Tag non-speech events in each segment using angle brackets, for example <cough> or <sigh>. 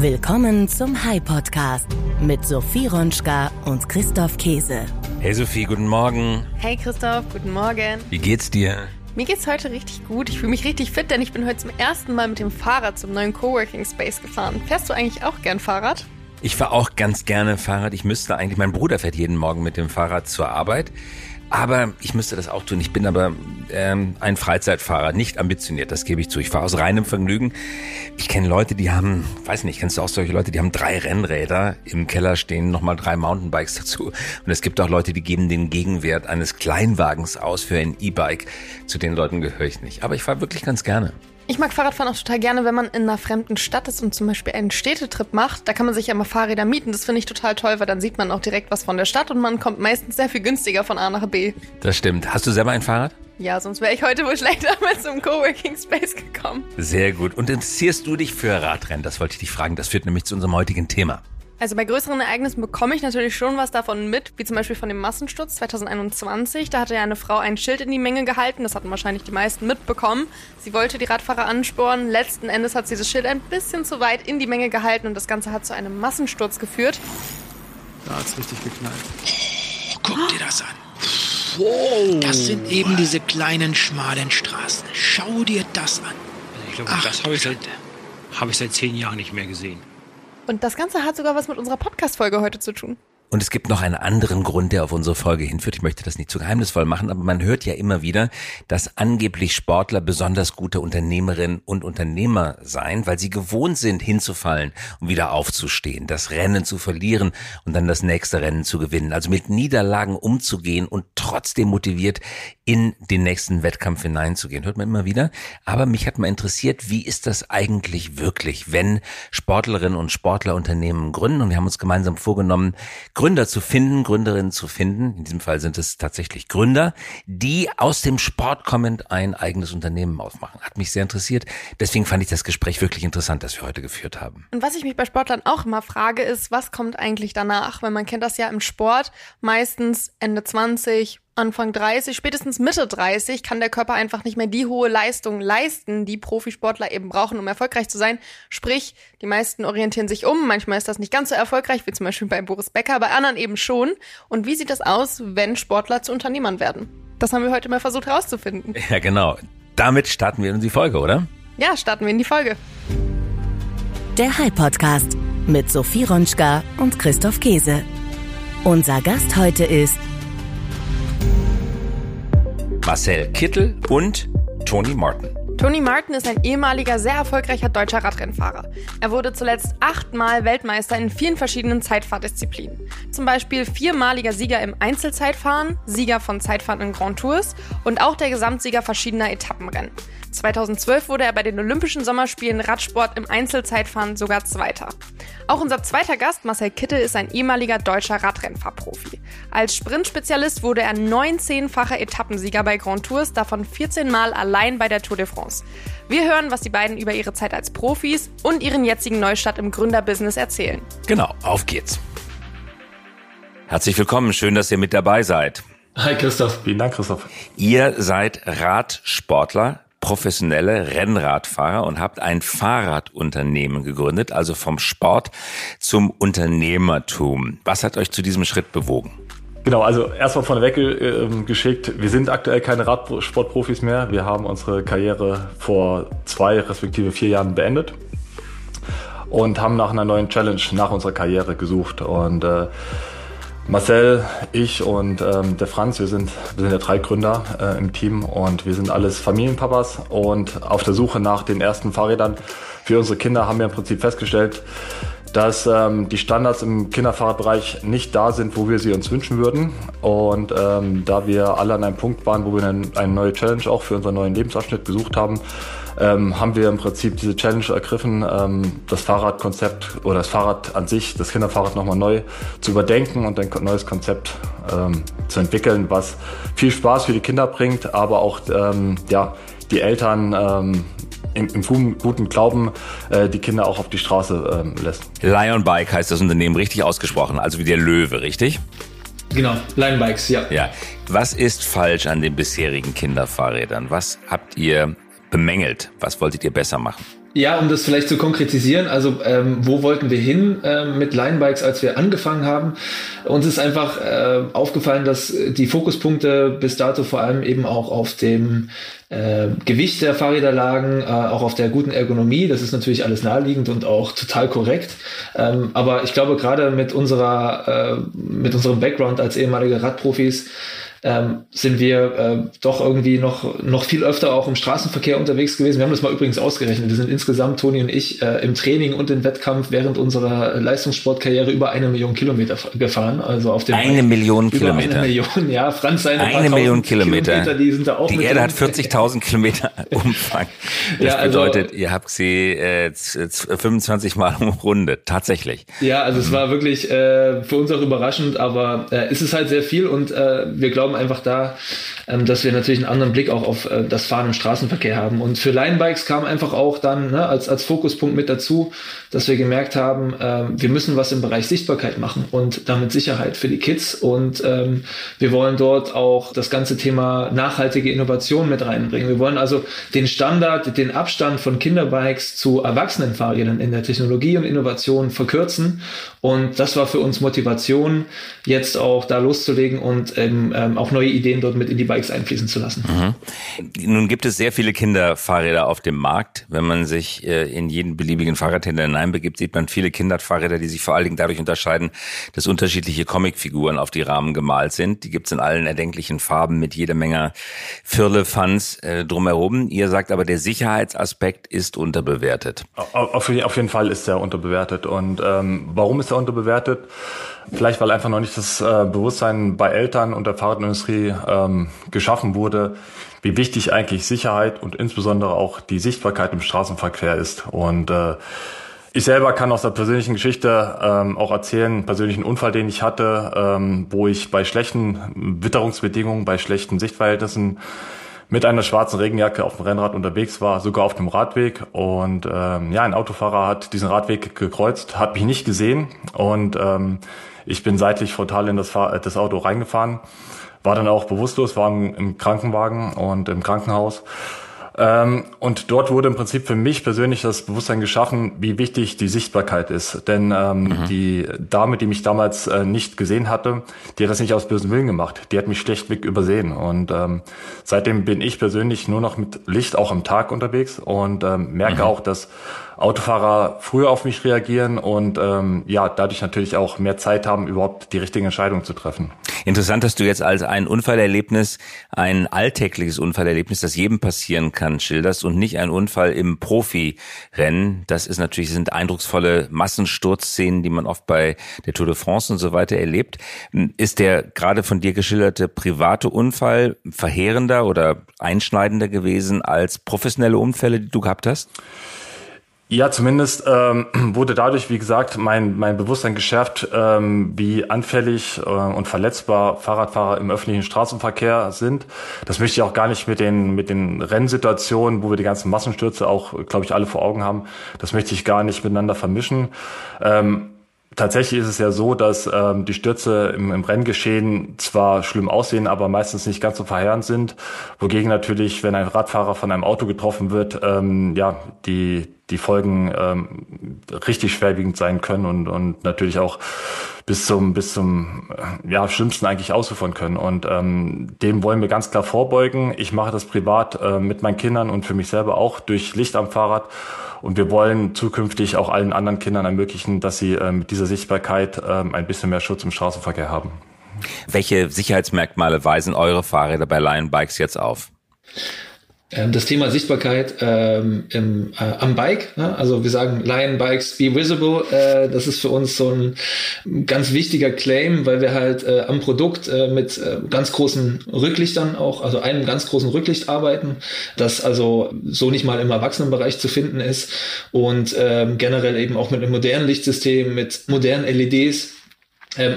Willkommen zum High Podcast mit Sophie Ronschka und Christoph Käse. Hey Sophie, guten Morgen. Hey Christoph, guten Morgen. Wie geht's dir? Mir geht's heute richtig gut. Ich fühle mich richtig fit, denn ich bin heute zum ersten Mal mit dem Fahrrad zum neuen Coworking Space gefahren. Fährst du eigentlich auch gern Fahrrad? Ich fahre auch ganz gerne Fahrrad. Ich müsste eigentlich, mein Bruder fährt jeden Morgen mit dem Fahrrad zur Arbeit. Aber ich müsste das auch tun. Ich bin aber ähm, ein Freizeitfahrer, nicht ambitioniert, das gebe ich zu. Ich fahre aus reinem Vergnügen. Ich kenne Leute, die haben, weiß nicht, kennst du auch solche Leute, die haben drei Rennräder im Keller stehen, nochmal drei Mountainbikes dazu. Und es gibt auch Leute, die geben den Gegenwert eines Kleinwagens aus für ein E-Bike. Zu den Leuten gehöre ich nicht. Aber ich fahre wirklich ganz gerne. Ich mag Fahrradfahren auch total gerne, wenn man in einer fremden Stadt ist und zum Beispiel einen Städtetrip macht. Da kann man sich ja mal Fahrräder mieten. Das finde ich total toll, weil dann sieht man auch direkt was von der Stadt und man kommt meistens sehr viel günstiger von A nach B. Das stimmt. Hast du selber ein Fahrrad? Ja, sonst wäre ich heute wohl schlechter <laughs> mal zum Coworking Space gekommen. Sehr gut. Und interessierst du dich für Radrennen? Das wollte ich dich fragen. Das führt nämlich zu unserem heutigen Thema. Also bei größeren Ereignissen bekomme ich natürlich schon was davon mit, wie zum Beispiel von dem Massensturz 2021. Da hatte ja eine Frau ein Schild in die Menge gehalten, das hatten wahrscheinlich die meisten mitbekommen. Sie wollte die Radfahrer anspornen, letzten Endes hat sie das Schild ein bisschen zu weit in die Menge gehalten und das Ganze hat zu einem Massensturz geführt. Da hat's richtig geknallt. Oh, guck dir das an. Wow. Das sind eben diese kleinen, schmalen Straßen. Schau dir das an. Ich glaube, das habe ich, seit, hab ich seit zehn Jahren nicht mehr gesehen. Und das Ganze hat sogar was mit unserer Podcast-Folge heute zu tun. Und es gibt noch einen anderen Grund, der auf unsere Folge hinführt. Ich möchte das nicht zu geheimnisvoll machen, aber man hört ja immer wieder, dass angeblich Sportler besonders gute Unternehmerinnen und Unternehmer seien, weil sie gewohnt sind, hinzufallen und wieder aufzustehen, das Rennen zu verlieren und dann das nächste Rennen zu gewinnen. Also mit Niederlagen umzugehen und trotzdem motiviert in den nächsten Wettkampf hineinzugehen. Hört man immer wieder. Aber mich hat mal interessiert, wie ist das eigentlich wirklich, wenn Sportlerinnen und Sportler Unternehmen gründen? Und wir haben uns gemeinsam vorgenommen, Gründer zu finden, Gründerinnen zu finden. In diesem Fall sind es tatsächlich Gründer, die aus dem Sport kommend ein eigenes Unternehmen aufmachen. Hat mich sehr interessiert. Deswegen fand ich das Gespräch wirklich interessant, das wir heute geführt haben. Und was ich mich bei Sportlern auch immer frage, ist, was kommt eigentlich danach? Weil man kennt das ja im Sport meistens Ende 20, Anfang 30, spätestens Mitte 30 kann der Körper einfach nicht mehr die hohe Leistung leisten, die Profisportler eben brauchen, um erfolgreich zu sein. Sprich, die meisten orientieren sich um. Manchmal ist das nicht ganz so erfolgreich, wie zum Beispiel bei Boris Becker, bei anderen eben schon. Und wie sieht das aus, wenn Sportler zu Unternehmern werden? Das haben wir heute mal versucht herauszufinden. Ja, genau. Damit starten wir in die Folge, oder? Ja, starten wir in die Folge. Der High Podcast mit Sophie Ronschka und Christoph Käse. Unser Gast heute ist Marcel Kittel und Tony Martin. Tony Martin ist ein ehemaliger, sehr erfolgreicher deutscher Radrennfahrer. Er wurde zuletzt achtmal Weltmeister in vielen verschiedenen Zeitfahrdisziplinen. Zum Beispiel viermaliger Sieger im Einzelzeitfahren, Sieger von Zeitfahren in Grand Tours und auch der Gesamtsieger verschiedener Etappenrennen. 2012 wurde er bei den Olympischen Sommerspielen Radsport im Einzelzeitfahren sogar Zweiter. Auch unser zweiter Gast, Marcel Kittel, ist ein ehemaliger deutscher Radrennfahrprofi. Als Sprintspezialist wurde er 19-facher Etappensieger bei Grand Tours, davon 14 Mal allein bei der Tour de France. Wir hören, was die beiden über ihre Zeit als Profis und ihren jetzigen Neustart im Gründerbusiness erzählen. Genau, auf geht's. Herzlich willkommen, schön, dass ihr mit dabei seid. Hi Christoph. Vielen Dank, Christoph. Ihr seid Radsportler, professionelle Rennradfahrer und habt ein Fahrradunternehmen gegründet, also vom Sport zum Unternehmertum. Was hat euch zu diesem Schritt bewogen? Genau, also erstmal vorneweg äh, geschickt, wir sind aktuell keine Radsportprofis mehr. Wir haben unsere Karriere vor zwei respektive vier Jahren beendet und haben nach einer neuen Challenge nach unserer Karriere gesucht. Und äh, Marcel, ich und ähm, der Franz, wir sind, wir sind ja drei Gründer äh, im Team und wir sind alles Familienpapas und auf der Suche nach den ersten Fahrrädern für unsere Kinder haben wir im Prinzip festgestellt, dass ähm, die Standards im Kinderfahrradbereich nicht da sind, wo wir sie uns wünschen würden. Und ähm, da wir alle an einem Punkt waren, wo wir eine, eine neue Challenge auch für unseren neuen Lebensabschnitt gesucht haben, ähm, haben wir im Prinzip diese Challenge ergriffen, ähm, das Fahrradkonzept oder das Fahrrad an sich, das Kinderfahrrad nochmal neu zu überdenken und ein neues Konzept ähm, zu entwickeln, was viel Spaß für die Kinder bringt, aber auch ähm, ja, die Eltern ähm, im, im guten Glauben äh, die Kinder auch auf die Straße ähm, lässt. Lion Bike heißt das Unternehmen richtig ausgesprochen, also wie der Löwe, richtig? Genau, Lion Bikes, ja. Ja. Was ist falsch an den bisherigen Kinderfahrrädern? Was habt ihr bemängelt? Was wolltet ihr besser machen? Ja, um das vielleicht zu konkretisieren, also ähm, wo wollten wir hin ähm, mit Linebikes, als wir angefangen haben? Uns ist einfach äh, aufgefallen, dass die Fokuspunkte bis dato vor allem eben auch auf dem äh, Gewicht der Fahrräder lagen, äh, auch auf der guten Ergonomie. Das ist natürlich alles naheliegend und auch total korrekt. Ähm, aber ich glaube, gerade mit unserer, äh, mit unserem Background als ehemalige Radprofis ähm, sind wir äh, doch irgendwie noch, noch viel öfter auch im Straßenverkehr unterwegs gewesen. Wir haben das mal übrigens ausgerechnet. Wir sind insgesamt, Toni und ich, äh, im Training und im Wettkampf während unserer Leistungssportkarriere über eine Million Kilometer gefahren. Also auf dem Eine Bike. Million Kilometer. Eine Million, ja. Franz seine eine Million Kilometer. Kilometer. Die sind da auch Die Erde hat 40.000 Kilometer <laughs> Umfang. Das ja, also, bedeutet, ihr habt sie äh, 25 Mal umrundet. Tatsächlich. Ja, also mhm. es war wirklich äh, für uns auch überraschend, aber äh, es ist halt sehr viel und äh, wir glauben, glauben einfach da, ähm, dass wir natürlich einen anderen Blick auch auf äh, das Fahren im Straßenverkehr haben. Und für Linebikes kam einfach auch dann ne, als, als Fokuspunkt mit dazu, dass wir gemerkt haben, äh, wir müssen was im Bereich Sichtbarkeit machen und damit Sicherheit für die Kids. Und ähm, wir wollen dort auch das ganze Thema nachhaltige Innovation mit reinbringen. Wir wollen also den Standard, den Abstand von Kinderbikes zu Erwachsenenfahrrädern in der Technologie und Innovation verkürzen. Und das war für uns Motivation, jetzt auch da loszulegen und ähm, ähm auch neue Ideen dort mit in die Bikes einfließen zu lassen. Mhm. Nun gibt es sehr viele Kinderfahrräder auf dem Markt. Wenn man sich äh, in jeden beliebigen Fahrradhändler hineinbegibt, sieht man viele Kinderfahrräder, die sich vor allen Dingen dadurch unterscheiden, dass unterschiedliche Comicfiguren auf die Rahmen gemalt sind. Die gibt es in allen erdenklichen Farben mit jeder Menge Firlefanz äh, drumherum. Ihr sagt aber, der Sicherheitsaspekt ist unterbewertet. Auf, auf jeden Fall ist er unterbewertet. Und ähm, warum ist er unterbewertet? Vielleicht, weil einfach noch nicht das äh, Bewusstsein bei Eltern und der Fahrradindustrie ähm, geschaffen wurde, wie wichtig eigentlich Sicherheit und insbesondere auch die Sichtbarkeit im Straßenverkehr ist. Und äh, ich selber kann aus der persönlichen Geschichte ähm, auch erzählen, einen persönlichen Unfall, den ich hatte, ähm, wo ich bei schlechten Witterungsbedingungen, bei schlechten Sichtverhältnissen mit einer schwarzen Regenjacke auf dem Rennrad unterwegs war, sogar auf dem Radweg. Und ähm, ja, ein Autofahrer hat diesen Radweg gekreuzt, hat mich nicht gesehen und ähm, ich bin seitlich frontal in das, Fahr das Auto reingefahren, war dann auch bewusstlos, war im Krankenwagen und im Krankenhaus ähm, und dort wurde im Prinzip für mich persönlich das Bewusstsein geschaffen, wie wichtig die Sichtbarkeit ist. Denn ähm, mhm. die Dame, die mich damals äh, nicht gesehen hatte, die hat das nicht aus bösem Willen gemacht. Die hat mich schlechtweg übersehen. Und ähm, seitdem bin ich persönlich nur noch mit Licht auch am Tag unterwegs und ähm, merke mhm. auch, dass Autofahrer früher auf mich reagieren und ähm, ja, dadurch natürlich auch mehr Zeit haben, überhaupt die richtige Entscheidung zu treffen. Interessant, dass du jetzt als ein Unfallerlebnis, ein alltägliches Unfallerlebnis, das jedem passieren kann, schilderst und nicht ein Unfall im Profirennen. Das ist natürlich, sind eindrucksvolle Massensturzszenen, die man oft bei der Tour de France und so weiter erlebt. Ist der gerade von dir geschilderte private Unfall verheerender oder einschneidender gewesen als professionelle Unfälle, die du gehabt hast? Ja, zumindest ähm, <clears throat> wurde dadurch, wie gesagt, mein, mein Bewusstsein geschärft, ähm, wie anfällig äh, und verletzbar Fahrradfahrer im öffentlichen Straßenverkehr sind. Das möchte ich auch gar nicht mit den, mit den Rennsituationen, wo wir die ganzen Massenstürze auch, glaube ich, alle vor Augen haben, das möchte ich gar nicht miteinander vermischen. Ähm, Tatsächlich ist es ja so, dass ähm, die Stürze im, im Renngeschehen zwar schlimm aussehen, aber meistens nicht ganz so verheerend sind. Wogegen natürlich, wenn ein Radfahrer von einem Auto getroffen wird, ähm, ja, die, die Folgen ähm, richtig schwerwiegend sein können und, und natürlich auch bis zum, bis zum ja, Schlimmsten eigentlich ausufern können. Und ähm, dem wollen wir ganz klar vorbeugen. Ich mache das privat äh, mit meinen Kindern und für mich selber auch durch Licht am Fahrrad und wir wollen zukünftig auch allen anderen Kindern ermöglichen, dass sie äh, mit dieser Sichtbarkeit ähm, ein bisschen mehr Schutz im Straßenverkehr haben. Welche Sicherheitsmerkmale weisen eure Fahrräder bei Lion Bikes jetzt auf? Ähm, das Thema Sichtbarkeit ähm, im, äh, am Bike, ne? also wir sagen Lion Bikes be visible, äh, das ist für uns so ein ganz wichtiger Claim, weil wir halt äh, am Produkt äh, mit äh, ganz großen Rücklichtern auch, also einem ganz großen Rücklicht arbeiten, das also so nicht mal im Erwachsenenbereich zu finden ist und ähm, generell eben auch mit einem modernen Lichtsystem, mit modernen LEDs,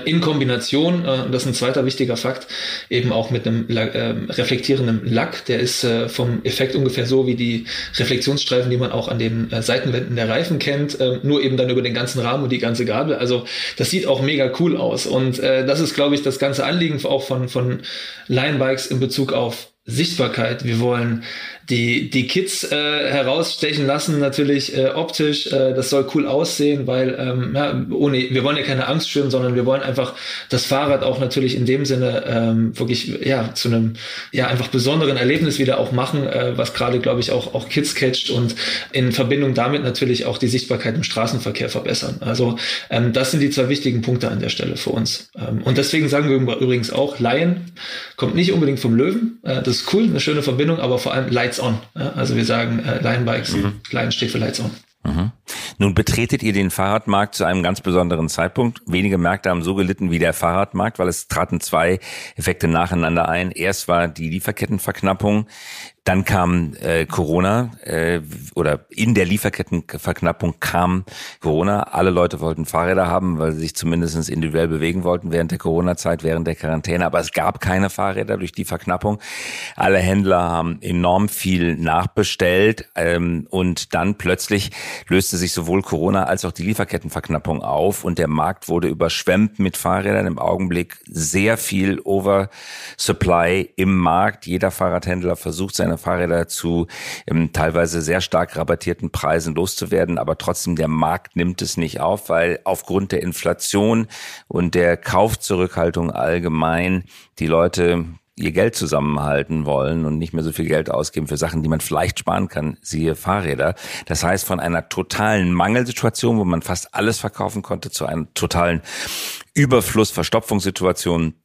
in Kombination, äh, das ist ein zweiter wichtiger Fakt, eben auch mit einem äh, reflektierenden Lack. Der ist äh, vom Effekt ungefähr so wie die Reflexionsstreifen, die man auch an den äh, Seitenwänden der Reifen kennt, äh, nur eben dann über den ganzen Rahmen und die ganze Gabel. Also das sieht auch mega cool aus. Und das ist, glaube ich, das ganze Anliegen auch von, von Line Bikes in Bezug auf Sichtbarkeit, wir wollen die, die Kids äh, herausstechen lassen, natürlich äh, optisch. Äh, das soll cool aussehen, weil ähm, ja, ohne, wir wollen ja keine Angst schüren, sondern wir wollen einfach das Fahrrad auch natürlich in dem Sinne ähm, wirklich ja zu einem ja einfach besonderen Erlebnis wieder auch machen, äh, was gerade glaube ich auch auch Kids catcht und in Verbindung damit natürlich auch die Sichtbarkeit im Straßenverkehr verbessern. Also ähm, das sind die zwei wichtigen Punkte an der Stelle für uns. Ähm, und deswegen sagen wir übrigens auch, Lion kommt nicht unbedingt vom Löwen. Äh, das ist cool, eine schöne Verbindung, aber vor allem Lights on. Also wir sagen äh, Lion Bikes, mhm. Lion steht für Lights on. Mhm. Nun betretet ihr den Fahrradmarkt zu einem ganz besonderen Zeitpunkt. Wenige Märkte haben so gelitten wie der Fahrradmarkt, weil es traten zwei Effekte nacheinander ein. Erst war die Lieferkettenverknappung, dann kam äh, Corona äh, oder in der Lieferkettenverknappung kam Corona. Alle Leute wollten Fahrräder haben, weil sie sich zumindest individuell bewegen wollten während der Corona-Zeit, während der Quarantäne. Aber es gab keine Fahrräder durch die Verknappung. Alle Händler haben enorm viel nachbestellt ähm, und dann plötzlich löste sich sowohl Corona als auch die Lieferkettenverknappung auf und der Markt wurde überschwemmt mit Fahrrädern. Im Augenblick sehr viel Oversupply im Markt. Jeder Fahrradhändler versucht seine seine Fahrräder zu ähm, teilweise sehr stark rabattierten Preisen loszuwerden, aber trotzdem der Markt nimmt es nicht auf, weil aufgrund der Inflation und der Kaufzurückhaltung allgemein die Leute ihr Geld zusammenhalten wollen und nicht mehr so viel Geld ausgeben für Sachen, die man vielleicht sparen kann, siehe Fahrräder. Das heißt, von einer totalen Mangelsituation, wo man fast alles verkaufen konnte, zu einer totalen Überfluss, Verstopfungssituation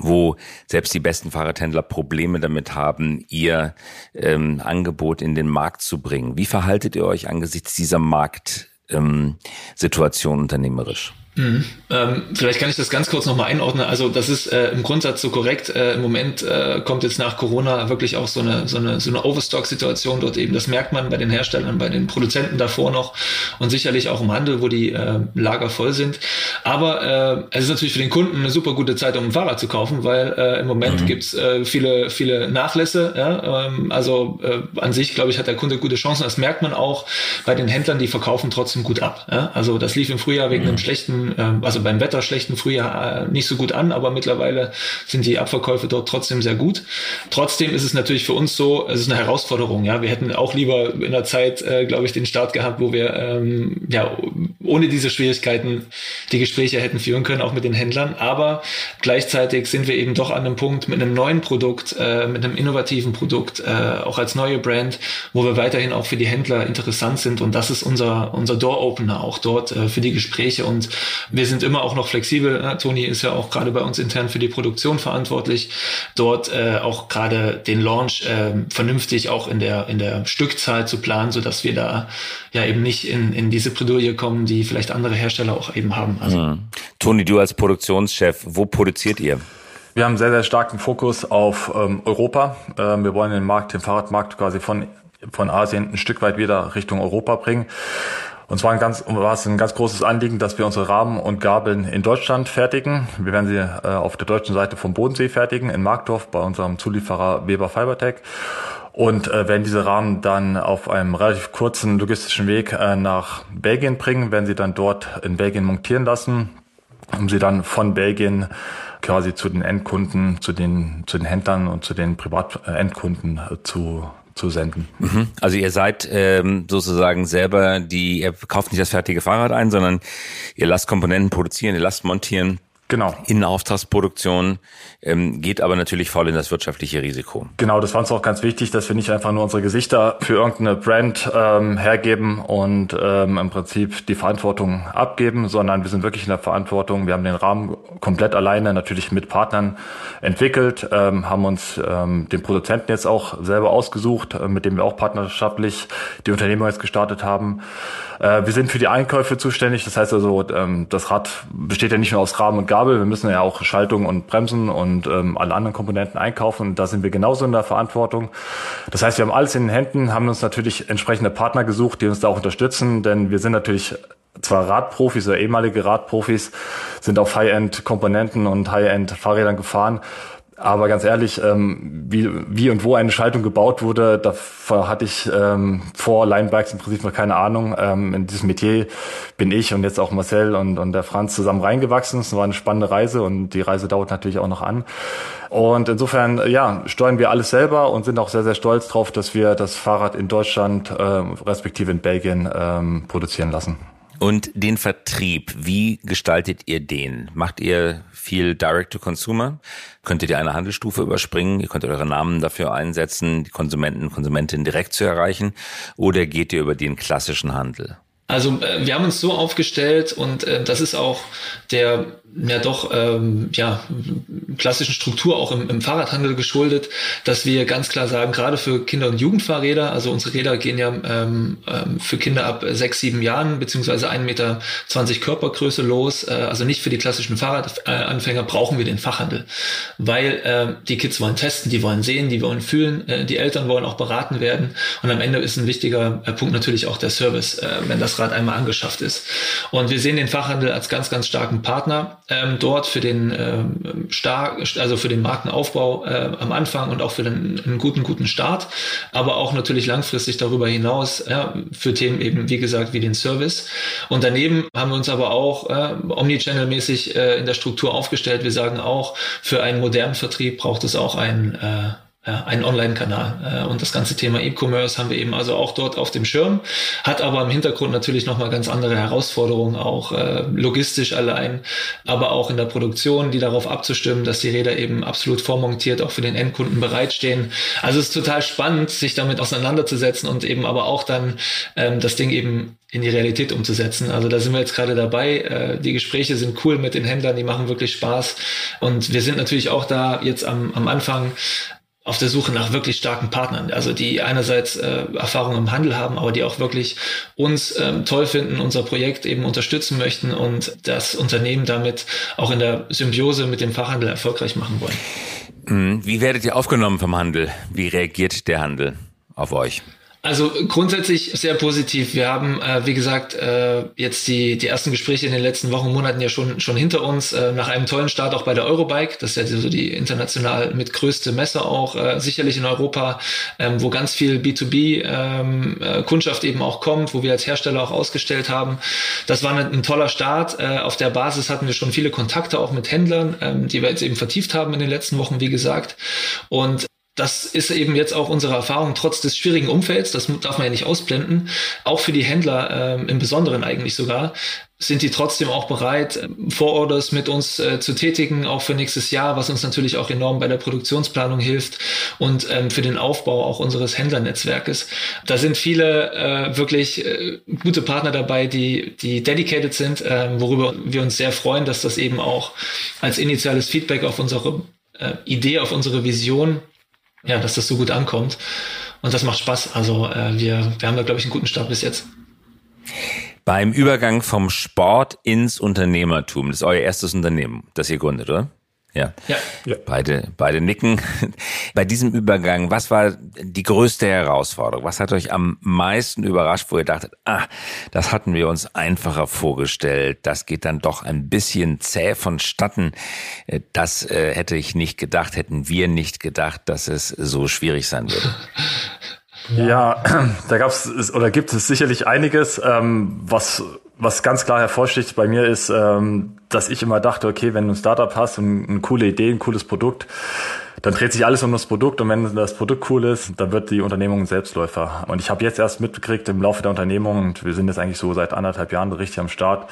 wo selbst die besten Fahrradhändler Probleme damit haben, ihr ähm, Angebot in den Markt zu bringen. Wie verhaltet ihr euch angesichts dieser Marktsituation ähm, unternehmerisch? Mhm. Ähm, vielleicht kann ich das ganz kurz nochmal einordnen. Also das ist äh, im Grundsatz so korrekt. Äh, Im Moment äh, kommt jetzt nach Corona wirklich auch so eine, so eine, so eine Overstock-Situation dort eben. Das merkt man bei den Herstellern, bei den Produzenten davor noch und sicherlich auch im Handel, wo die äh, Lager voll sind. Aber äh, es ist natürlich für den Kunden eine super gute Zeit, um ein Fahrrad zu kaufen, weil äh, im Moment mhm. gibt's äh, viele, viele Nachlässe. Ja? Ähm, also an sich, glaube ich, hat der Kunde gute Chancen. Das merkt man auch bei den Händlern, die verkaufen trotzdem gut ab. Ja? Also das lief im Frühjahr wegen mhm. einem schlechten ähm, also beim Wetter schlechten Frühjahr äh, nicht so gut an, aber mittlerweile sind die Abverkäufe dort trotzdem sehr gut. Trotzdem ist es natürlich für uns so, es ist eine Herausforderung. Ja, wir hätten auch lieber in der Zeit, äh, glaube ich, den Start gehabt, wo wir ähm, ja ohne diese Schwierigkeiten die Gespräche hätten führen können, auch mit den Händlern. Aber gleichzeitig sind wir eben doch an einem Punkt mit einem neuen Produkt, äh, mit einem innovativen Produkt, auch als neue Brand, wo wir weiterhin auch für die Händler interessant sind. Und das ist unser unser Door Opener auch dort äh, für die Gespräche. Und wir sind immer auch noch flexibel. Ne? Toni ist ja auch gerade bei uns intern für die Produktion verantwortlich. Dort äh, auch gerade den Launch äh, vernünftig auch in der, in der Stückzahl zu planen, so dass wir da ja eben nicht in, in diese Bredouille kommen, die vielleicht andere Hersteller auch eben haben. Also. Mhm. Toni, du als Produktionschef, wo produziert ihr? Wir haben sehr, sehr starken Fokus auf ähm, Europa. Ähm, wir wollen den Markt, den Fahrradmarkt quasi von, von Asien ein Stück weit wieder Richtung Europa bringen. Und zwar ein ganz, war es ein ganz großes Anliegen, dass wir unsere Rahmen und Gabeln in Deutschland fertigen. Wir werden sie äh, auf der deutschen Seite vom Bodensee fertigen, in Markdorf bei unserem Zulieferer Weber Fibertech. Und äh, werden diese Rahmen dann auf einem relativ kurzen logistischen Weg äh, nach Belgien bringen, werden sie dann dort in Belgien montieren lassen, um sie dann von Belgien quasi zu den Endkunden, zu den, zu den Händlern und zu den Privatendkunden äh, zu zu senden. Mhm. Also ihr seid ähm, sozusagen selber die, ihr kauft nicht das fertige Fahrrad ein, sondern ihr lasst Komponenten produzieren, ihr lasst montieren Genau. In Auftragsproduktion ähm, geht aber natürlich voll in das wirtschaftliche Risiko. Genau, das war uns auch ganz wichtig, dass wir nicht einfach nur unsere Gesichter für irgendeine Brand ähm, hergeben und ähm, im Prinzip die Verantwortung abgeben, sondern wir sind wirklich in der Verantwortung. Wir haben den Rahmen komplett alleine, natürlich mit Partnern entwickelt, ähm, haben uns ähm, den Produzenten jetzt auch selber ausgesucht, äh, mit dem wir auch partnerschaftlich die Unternehmung jetzt gestartet haben. Äh, wir sind für die Einkäufe zuständig, das heißt also, ähm, das Rad besteht ja nicht nur aus Rahmen und Gabel, Gabel. Wir müssen ja auch Schaltung und Bremsen und ähm, alle anderen Komponenten einkaufen. da sind wir genauso in der Verantwortung. Das heißt, wir haben alles in den Händen, haben uns natürlich entsprechende Partner gesucht, die uns da auch unterstützen, denn wir sind natürlich zwar Radprofis oder ehemalige Radprofis, sind auf High-End-Komponenten und High-End-Fahrrädern gefahren, Aber ganz ehrlich, ähm, wie, wie und wo eine Schaltung gebaut wurde, davor hatte ich ähm, vor Linebikes im Prinzip noch keine Ahnung. Ähm, in diesem Metier bin ich und jetzt auch Marcel und, und der Franz zusammen reingewachsen. Es war eine spannende Reise und die Reise dauert natürlich auch noch an. Und insofern, ja, steuern wir alles selber und sind auch sehr, sehr stolz drauf, dass wir das Fahrrad in Deutschland, äh, respektive in Belgien, ähm, produzieren lassen. Und den Vertrieb, wie gestaltet ihr den? Macht ihr viel Direct-to-Consumer? Könntet ihr eine Handelsstufe überspringen? Ihr könnt eure Namen dafür einsetzen, die Konsumenten, Konsumentinnen direkt zu erreichen? Oder geht ihr über den klassischen Handel? Also äh, wir haben uns so aufgestellt und äh, das ist auch der ja doch ähm, ja klassischen Struktur auch im, im Fahrradhandel geschuldet, dass wir ganz klar sagen, gerade für Kinder- und Jugendfahrräder, also unsere Räder gehen ja ähm, ähm, für Kinder ab sechs, sieben Jahren beziehungsweise 1,20 Meter Körpergröße los, äh, also nicht für die klassischen Fahrradanfänger brauchen wir den Fachhandel, weil äh, die Kids wollen testen, die wollen sehen, die wollen fühlen, äh, die Eltern wollen auch beraten werden. Und am Ende ist ein wichtiger äh, Punkt natürlich auch der Service, äh, wenn das Rad einmal angeschafft ist. Und wir sehen den Fachhandel als ganz, ganz starken Partner ähm, dort für den ähm, stark, also für den Markenaufbau äh, am Anfang und auch für den einen guten, guten Start, aber auch natürlich langfristig darüber hinaus ja, für Themen eben, wie gesagt, wie den Service. Und daneben haben wir uns aber auch äh, omnichannel-mäßig äh, in der Struktur aufgestellt. Wir sagen auch, für einen modernen Vertrieb braucht es auch ein äh, einen Online-Kanal. Äh, und das ganze Thema E-Commerce haben wir eben also auch dort auf dem Schirm, hat aber im Hintergrund natürlich nochmal ganz andere Herausforderungen, auch äh, logistisch allein, aber auch in der Produktion, die darauf abzustimmen, dass die Räder eben absolut vormontiert auch für den Endkunden bereitstehen. Also es ist total spannend, sich damit auseinanderzusetzen und eben aber auch dann ähm, das Ding eben in die Realität umzusetzen. Also da sind wir jetzt gerade dabei. Äh, die Gespräche sind cool mit den Händlern, die machen wirklich Spaß. Und wir sind natürlich auch da jetzt am, am Anfang auf der Suche nach wirklich starken Partnern, also die einerseits äh, Erfahrung im Handel haben, aber die auch wirklich uns ähm, toll finden, unser Projekt eben unterstützen möchten und das Unternehmen damit auch in der Symbiose mit dem Fachhandel erfolgreich machen wollen. Mhm. Wie werdet ihr aufgenommen vom Handel? Wie reagiert der Handel auf euch? Also grundsätzlich sehr positiv. Wir haben, äh, wie gesagt, äh, jetzt die, die ersten Gespräche in den letzten Wochen, Monaten ja schon, schon hinter uns, äh, nach einem tollen Start auch bei der Eurobike. Das ist ja so die international mit größte Messe auch, äh, sicherlich in Europa, ähm, wo ganz viel B2B-Kundschaft ähm, äh, eben auch kommt, wo wir als Hersteller auch ausgestellt haben. Das war ein, ein toller Start. Äh, auf der Basis hatten wir schon viele Kontakte auch mit Händlern, ähm, die wir jetzt eben vertieft haben in den letzten Wochen, wie gesagt. Und das ist eben jetzt auch unsere Erfahrung, trotz des schwierigen Umfelds, das darf man ja nicht ausblenden, auch für die Händler ähm, im Besonderen eigentlich sogar, sind die trotzdem auch bereit, ähm, Vororders mit uns äh, zu tätigen, auch für nächstes Jahr, was uns natürlich auch enorm bei der Produktionsplanung hilft und ähm, für den Aufbau auch unseres Händlernetzwerkes. Da sind viele äh, wirklich äh, gute Partner dabei, die, die dedicated sind, äh, worüber wir uns sehr freuen, dass das eben auch als initiales Feedback auf unsere äh, Idee, auf unsere Vision ja, dass das so gut ankommt. Und das macht Spaß. Also äh, wir, wir haben da, glaube ich, einen guten Start bis jetzt. Beim Übergang vom Sport ins Unternehmertum, das ist euer erstes Unternehmen, das ihr gründet, oder? Ja. ja. ja. Beide, beide nicken. <laughs> Bei diesem Übergang, was war die größte Herausforderung? Was hat euch am meisten überrascht, wo ihr dachtet, ah, das hatten wir uns einfacher vorgestellt. Das geht dann doch ein bisschen zäh vonstatten. Äh, das äh, hätte ich nicht gedacht, hätten wir nicht gedacht, dass es so schwierig sein würde. <laughs> Ja, <clears throat> da gab es oder gibt es sicherlich einiges, ähm, was was ganz klar hervorsticht bei mir ist, ähm, dass ich immer dachte, okay, wenn du ein Startup hast und eine coole Idee, ein cooles Produkt, dann dreht sich alles um das Produkt und wenn das Produkt cool ist, dann wird die Unternehmung ein Selbstläufer. Und ich habe jetzt erst mitgekriegt im Laufe der Unternehmung, und wir sind jetzt eigentlich so seit anderthalb Jahren richtig am Start,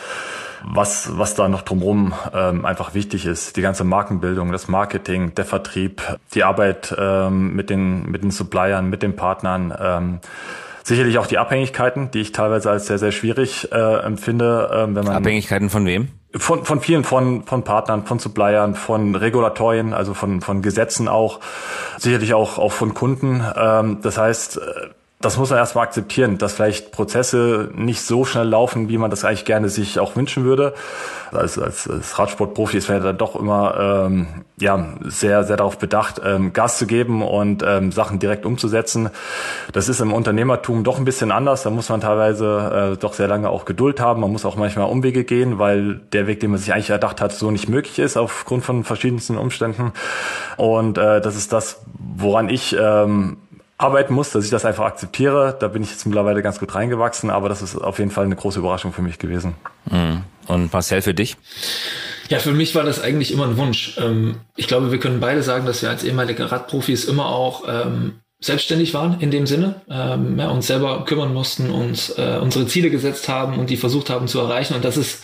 was, was da noch drumherum ähm, einfach wichtig ist. Die ganze Markenbildung, das Marketing, der Vertrieb, die Arbeit ähm, mit, den, mit den Suppliern, mit den Partnern. Ähm, Sicherlich auch die Abhängigkeiten, die ich teilweise als sehr, sehr schwierig äh, empfinde. Äh, wenn man Abhängigkeiten von wem? Von, von vielen, von, von Partnern, von Suppliern, von Regulatorien, also von, von Gesetzen auch, sicherlich auch, auch von Kunden. Ähm, das heißt, äh, das muss er erstmal akzeptieren, dass vielleicht Prozesse nicht so schnell laufen, wie man das eigentlich gerne sich auch wünschen würde. Als, als, als Radsportprofi ist man ja dann doch immer ähm, ja, sehr, sehr darauf bedacht, ähm, Gas zu geben und ähm, Sachen direkt umzusetzen. Das ist im Unternehmertum doch ein bisschen anders. Da muss man teilweise äh, doch sehr lange auch Geduld haben. Man muss auch manchmal Umwege gehen, weil der Weg, den man sich eigentlich erdacht hat, so nicht möglich ist aufgrund von verschiedensten Umständen. Und äh, das ist das, woran ich ähm, arbeiten muss, dass ich das einfach akzeptiere. Da bin ich jetzt mittlerweile ganz gut reingewachsen, aber das ist auf jeden Fall eine große Überraschung für mich gewesen. Mhm. Und Marcel, für dich? Ja, für mich war das eigentlich immer ein Wunsch. Ähm, ich glaube, wir können beide sagen, dass wir als ehemalige Radprofis immer auch ähm, selbstständig waren in dem Sinne, ähm, ja, uns selber kümmern mussten, uns äh, unsere Ziele gesetzt haben und die versucht haben zu erreichen. Und das ist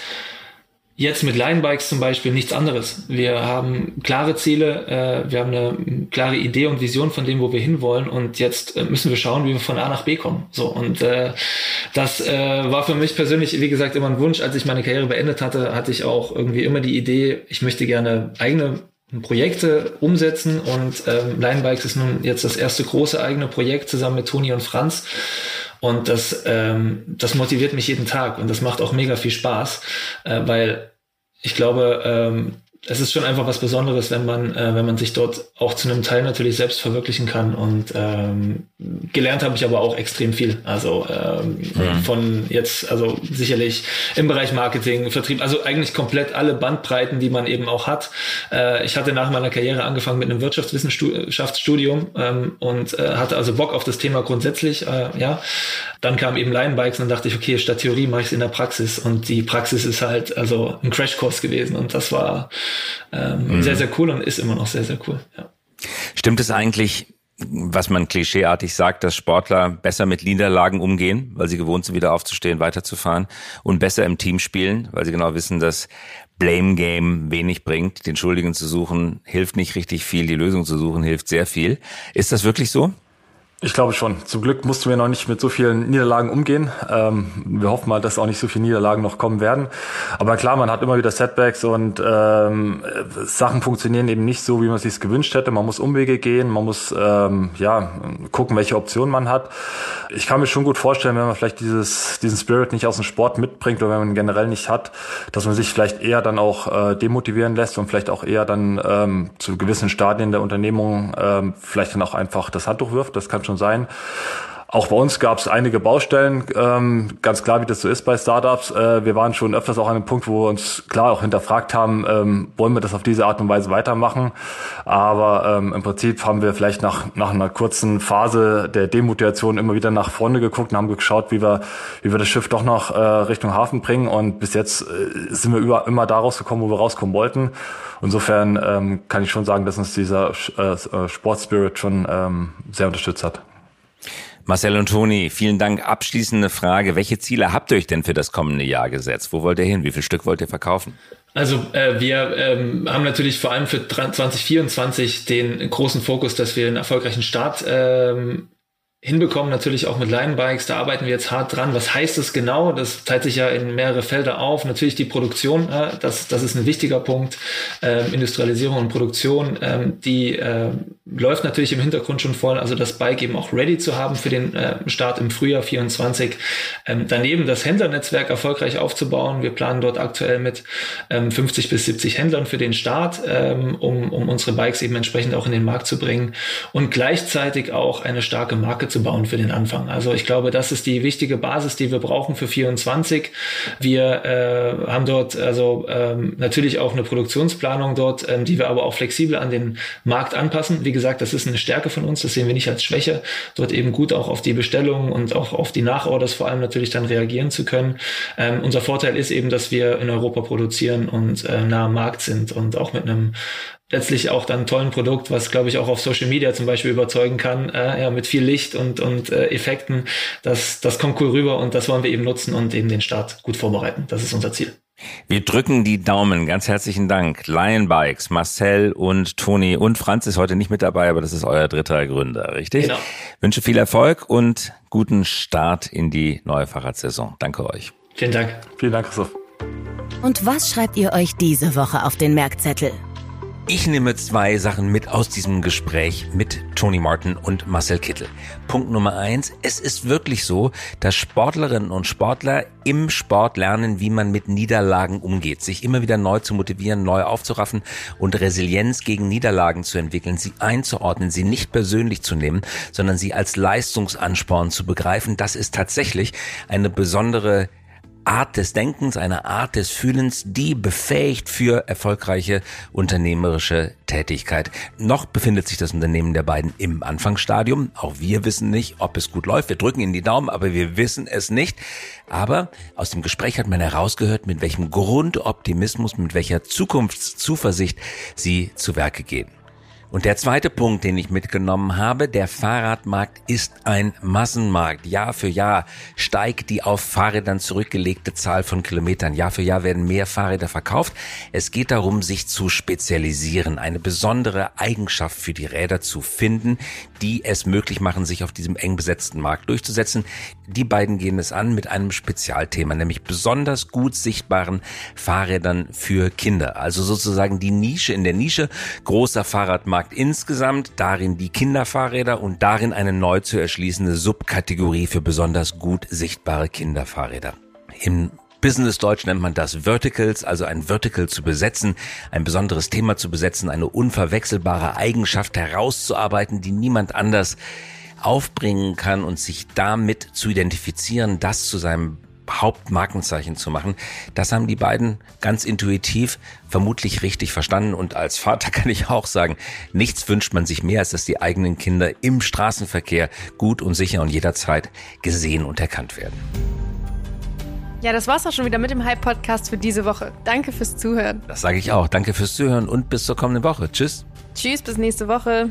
Jetzt mit Linebikes zum Beispiel nichts anderes. Wir haben klare Ziele, äh, wir haben eine klare Idee und Vision von dem, wo wir hinwollen und jetzt äh, müssen wir schauen, wie wir von A nach B kommen. So und äh, das äh, war für mich persönlich, wie gesagt, immer ein Wunsch. Als ich meine Karriere beendet hatte, hatte ich auch irgendwie immer die Idee, ich möchte gerne eigene Projekte umsetzen und ähm, Linebikes ist nun jetzt das erste große eigene Projekt zusammen mit Toni und Franz. Und das, ähm, das motiviert mich jeden Tag und das macht auch mega viel Spaß, äh, weil ich glaube, ähm, es ist schon einfach was Besonderes, wenn man, äh, wenn man sich dort auch zu einem Teil natürlich selbst verwirklichen kann. Und ähm, gelernt habe ich aber auch extrem viel. Also ähm, mhm. von jetzt, also sicherlich im Bereich Marketing, Vertrieb, also eigentlich komplett alle Bandbreiten, die man eben auch hat. Äh, ich hatte nach meiner Karriere angefangen mit einem Wirtschaftswissenschaftsstudium ähm, und äh, hatte also Bock auf das Thema grundsätzlich. Äh, ja, dann kam eben Linebikes und dachte ich, okay, statt Theorie mache ich es in der Praxis. Und die Praxis ist halt also ein Crashkurs gewesen und das war ähm, mhm. sehr, sehr cool und ist immer noch sehr, sehr cool. Ja. Stimmt es eigentlich, was man klischeeartig sagt, dass Sportler besser mit Niederlagen umgehen, weil sie gewohnt sind, wieder aufzustehen, weiterzufahren und besser im Team spielen, weil sie genau wissen, dass Blame Game wenig bringt. Den Schuldigen zu suchen hilft nicht richtig viel, die Lösung zu suchen hilft sehr viel. Ist das wirklich so? Ich glaube schon. Zum Glück mussten wir noch nicht mit so vielen Niederlagen umgehen. Ähm, wir hoffen mal, dass auch nicht so viele Niederlagen noch kommen werden. Aber klar, man hat immer wieder Setbacks und ähm, Sachen funktionieren eben nicht so, wie man es sich gewünscht hätte. Man muss Umwege gehen, man muss ähm, ja gucken, welche Optionen man hat. Ich kann mir schon gut vorstellen, wenn man vielleicht dieses, diesen Spirit nicht aus dem Sport mitbringt oder wenn man ihn generell nicht hat, dass man sich vielleicht eher dann auch äh, demotivieren lässt und vielleicht auch eher dann ähm, zu gewissen Stadien der Unternehmung ähm, vielleicht dann auch einfach das Handtuch wirft. Das kann schon schon sein. Auch bei uns gab es einige Baustellen, ähm, ganz klar, wie das so ist bei Startups. Äh, wir waren schon öfters auch an einem Punkt, wo wir uns klar auch hinterfragt haben, ähm, wollen wir das auf diese Art und Weise weitermachen. Aber ähm, im Prinzip haben wir vielleicht nach, nach einer kurzen Phase der Demotivation immer wieder nach vorne geguckt und haben geschaut, wie wir, wie wir das Schiff doch noch äh, Richtung Hafen bringen. Und bis jetzt äh, sind wir über, immer da rausgekommen, wo wir rauskommen wollten. Insofern ähm, kann ich schon sagen, dass uns dieser äh Sportspirit schon ähm, sehr unterstützt hat. Marcel und Toni, vielen Dank. Abschließende Frage. Welche Ziele habt ihr euch denn für das kommende Jahr gesetzt? Wo wollt ihr hin? Wie viel Stück wollt ihr verkaufen? Also äh, wir ähm, haben natürlich vor allem für 2024 den großen Fokus, dass wir einen erfolgreichen Start ähm, hinbekommen, natürlich auch mit Line-Bikes, da arbeiten wir jetzt hart dran. Was heißt das genau? Das teilt sich ja in mehrere Felder auf. Natürlich die Produktion, äh, das, das ist ein wichtiger Punkt. Ähm, Industrialisierung und Produktion, ähm, die äh, läuft natürlich im Hintergrund schon voll. Also das Bike eben auch ready zu haben für den äh, Start im Frühjahr 24. Ähm, daneben das Händlernetzwerk erfolgreich aufzubauen. Wir planen dort aktuell mit ähm, 50 bis 70 Händlern für den Start, ähm, um, um unsere Bikes eben entsprechend auch in den Markt zu bringen und gleichzeitig auch eine starke Marke aufzubauen für den Anfang. Also ich glaube, das ist die wichtige Basis, die wir brauchen für 24. Wir äh, haben dort also ähm, natürlich auch eine Produktionsplanung dort, ähm, die wir aber auch flexibel an den Markt anpassen. Wie gesagt, das ist eine Stärke von uns, das sehen wir nicht als Schwäche, dort eben gut auch auf die Bestellungen und auch auf die Nachorders vor allem natürlich dann reagieren zu können. Ähm, unser Vorteil ist eben, dass wir in Europa produzieren und äh, nah am Markt sind und auch mit einem letztlich auch dann ein tollen Produkt, was glaube ich auch auf Social Media zum Beispiel überzeugen kann, äh, ja, mit viel Licht und, und äh, Effekten. Das, das kommt cool rüber und das wollen wir eben nutzen und eben den Start gut vorbereiten. Das ist unser Ziel. Wir drücken die Daumen. Ganz herzlichen Dank. Lion Bikes, Marcel und Toni und Franz ist heute nicht mit dabei, aber das ist euer dritter Gründer, richtig? Genau. Wünsche viel Erfolg und guten Start in die neue Fahrradsaison. Danke euch. Vielen Dank. Vielen Dank, Christoph. Und was schreibt ihr euch diese Woche auf den Merkzettel? Ich nehme zwei Sachen mit aus diesem Gespräch mit Tony Martin und Marcel Kittel. Punkt Nummer eins. Es ist wirklich so, dass Sportlerinnen und Sportler im Sport lernen, wie man mit Niederlagen umgeht, sich immer wieder neu zu motivieren, neu aufzuraffen und Resilienz gegen Niederlagen zu entwickeln, sie einzuordnen, sie nicht persönlich zu nehmen, sondern sie als Leistungsansporn zu begreifen. Das ist tatsächlich eine besondere Art des Denkens, eine Art des Fühlens, die befähigt für erfolgreiche unternehmerische Tätigkeit. Noch befindet sich das Unternehmen der beiden im Anfangsstadium. Auch wir wissen nicht, ob es gut läuft. Wir drücken ihnen die Daumen, aber wir wissen es nicht. Aber aus dem Gespräch hat man herausgehört, mit welchem Grundoptimismus, mit welcher Zukunftszuversicht sie zu Werke gehen. Und der zweite Punkt, den ich mitgenommen habe, der Fahrradmarkt ist ein Massenmarkt. Jahr für Jahr steigt die auf Fahrrädern zurückgelegte Zahl von Kilometern. Jahr für Jahr werden mehr Fahrräder verkauft. Es geht darum, sich zu spezialisieren, eine besondere Eigenschaft für die Räder zu finden, die es möglich machen, sich auf diesem eng besetzten Markt durchzusetzen. Die beiden gehen es an mit einem Spezialthema, nämlich besonders gut sichtbaren Fahrrädern für Kinder. Also sozusagen die Nische in der Nische, großer Fahrradmarkt Markt insgesamt, darin die Kinderfahrräder und darin eine neu zu erschließende Subkategorie für besonders gut sichtbare Kinderfahrräder. Im Business Deutsch nennt man das Verticals, also ein Vertical zu besetzen, ein besonderes Thema zu besetzen, eine unverwechselbare Eigenschaft herauszuarbeiten, die niemand anders aufbringen kann und sich damit zu identifizieren, das zu seinem Hauptmarkenzeichen zu machen. Das haben die beiden ganz intuitiv vermutlich richtig verstanden. Und als Vater <laughs> kann ich auch sagen, nichts wünscht man sich mehr, als dass die eigenen Kinder im Straßenverkehr gut und sicher und jederzeit gesehen und erkannt werden. Ja, das war's auch schon wieder mit dem Hype-Podcast für diese Woche. Danke fürs Zuhören. Das sage ich auch. Danke fürs Zuhören und bis zur kommenden Woche. Tschüss. Tschüss, bis nächste Woche.